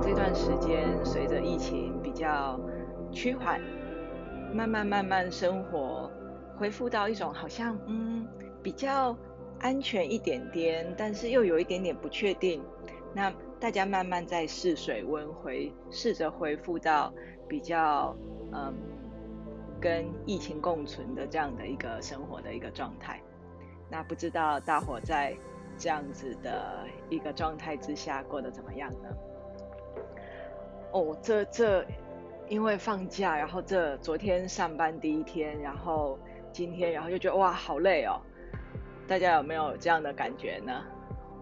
这段时间随着疫情比较趋缓，慢慢慢慢生活恢复到一种好像嗯比较安全一点点，但是又有一点点不确定。那大家慢慢在试水温回，试着恢复到比较嗯跟疫情共存的这样的一个生活的一个状态。那不知道大伙在这样子的一个状态之下过得怎么样呢？哦，这这因为放假，然后这昨天上班第一天，然后今天，然后就觉得哇好累哦。大家有没有这样的感觉呢？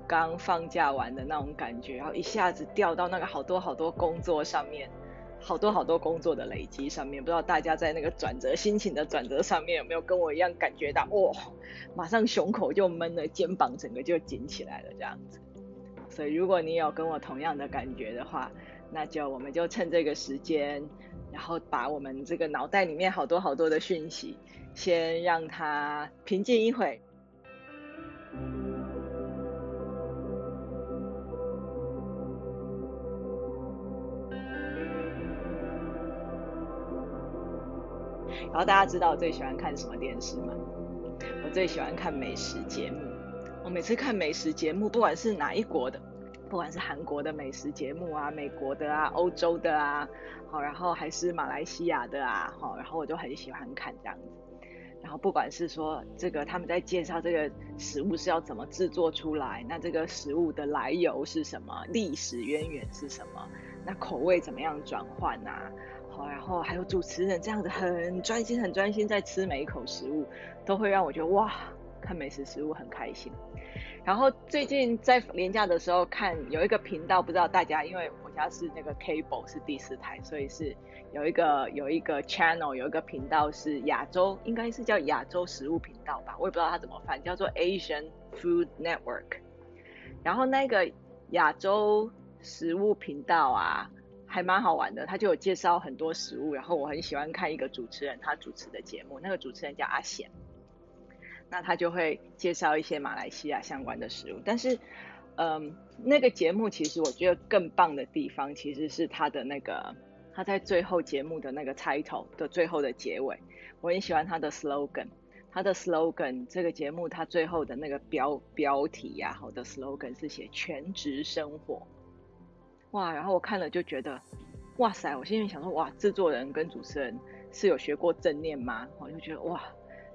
刚放假完的那种感觉，然后一下子掉到那个好多好多工作上面，好多好多工作的累积上面，不知道大家在那个转折心情的转折上面有没有跟我一样感觉到，哇，马上胸口就闷了，肩膀整个就紧起来了这样子。所以如果你有跟我同样的感觉的话，那就我们就趁这个时间，然后把我们这个脑袋里面好多好多的讯息，先让它平静一会。然后大家知道我最喜欢看什么电视吗？我最喜欢看美食节目。我每次看美食节目，不管是哪一国的，不管是韩国的美食节目啊、美国的啊、欧洲的啊，好，然后还是马来西亚的啊，好，然后我就很喜欢看这样子。然后不管是说这个他们在介绍这个食物是要怎么制作出来，那这个食物的来由是什么，历史渊源是什么，那口味怎么样转换啊？好然后还有主持人这样子很专心、很专心在吃每一口食物，都会让我觉得哇，看美食食物很开心。然后最近在连假的时候看有一个频道，不知道大家，因为家是那个 cable 是第四台，所以是有一个有一个 channel 有一个频道是亚洲，应该是叫亚洲食物频道吧，我也不知道它怎么翻，叫做 Asian Food Network。然后那个亚洲食物频道啊。还蛮好玩的，他就有介绍很多食物，然后我很喜欢看一个主持人他主持的节目，那个主持人叫阿贤，那他就会介绍一些马来西亚相关的食物。但是，嗯，那个节目其实我觉得更棒的地方，其实是他的那个他在最后节目的那个 title 的最后的结尾，我很喜欢他的 slogan，他的 slogan 这个节目他最后的那个标标题呀、啊，好的 slogan 是写全职生活。哇，然后我看了就觉得，哇塞！我心里想说，哇，制作人跟主持人是有学过正念吗？我就觉得哇，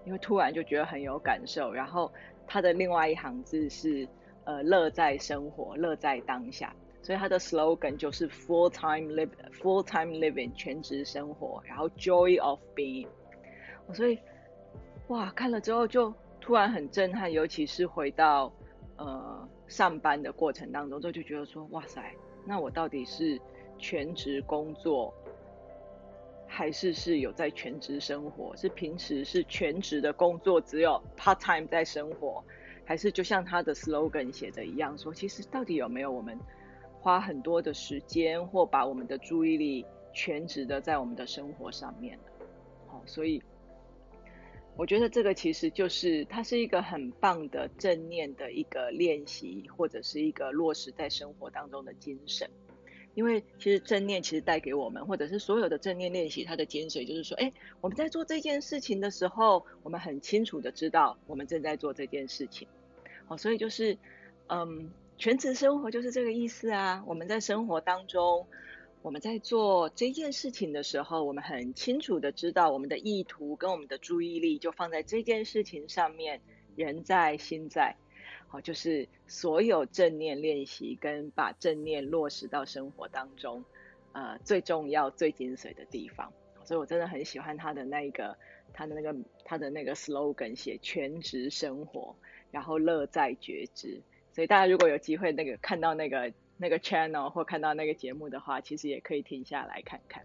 因为突然就觉得很有感受。然后他的另外一行字是，呃，乐在生活，乐在当下。所以他的 slogan 就是 full time live full time living 全职生活，然后 joy of being。所以哇，看了之后就突然很震撼，尤其是回到呃上班的过程当中，就就觉得说，哇塞！那我到底是全职工作，还是是有在全职生活？是平时是全职的工作，只有 part time 在生活，还是就像他的 slogan 写的一样，说其实到底有没有我们花很多的时间，或把我们的注意力全职的在我们的生活上面？好，所以我觉得这个其实就是它是一个很棒的正念的一个练习，或者是一个落实在生活当中的精神。因为其实正念其实带给我们，或者是所有的正念练习，它的精髓就是说，哎，我们在做这件事情的时候，我们很清楚的知道我们正在做这件事情。哦，所以就是，嗯，全职生活就是这个意思啊。我们在生活当中。我们在做这件事情的时候，我们很清楚的知道我们的意图跟我们的注意力就放在这件事情上面，人在心在，好，就是所有正念练习跟把正念落实到生活当中，呃，最重要、最精髓的地方。所以我真的很喜欢他的那一个，他的那个，他的那个 slogan 写全职生活，然后乐在觉知。所以大家如果有机会那个看到那个。那个 channel 或看到那个节目的话，其实也可以停下来看看。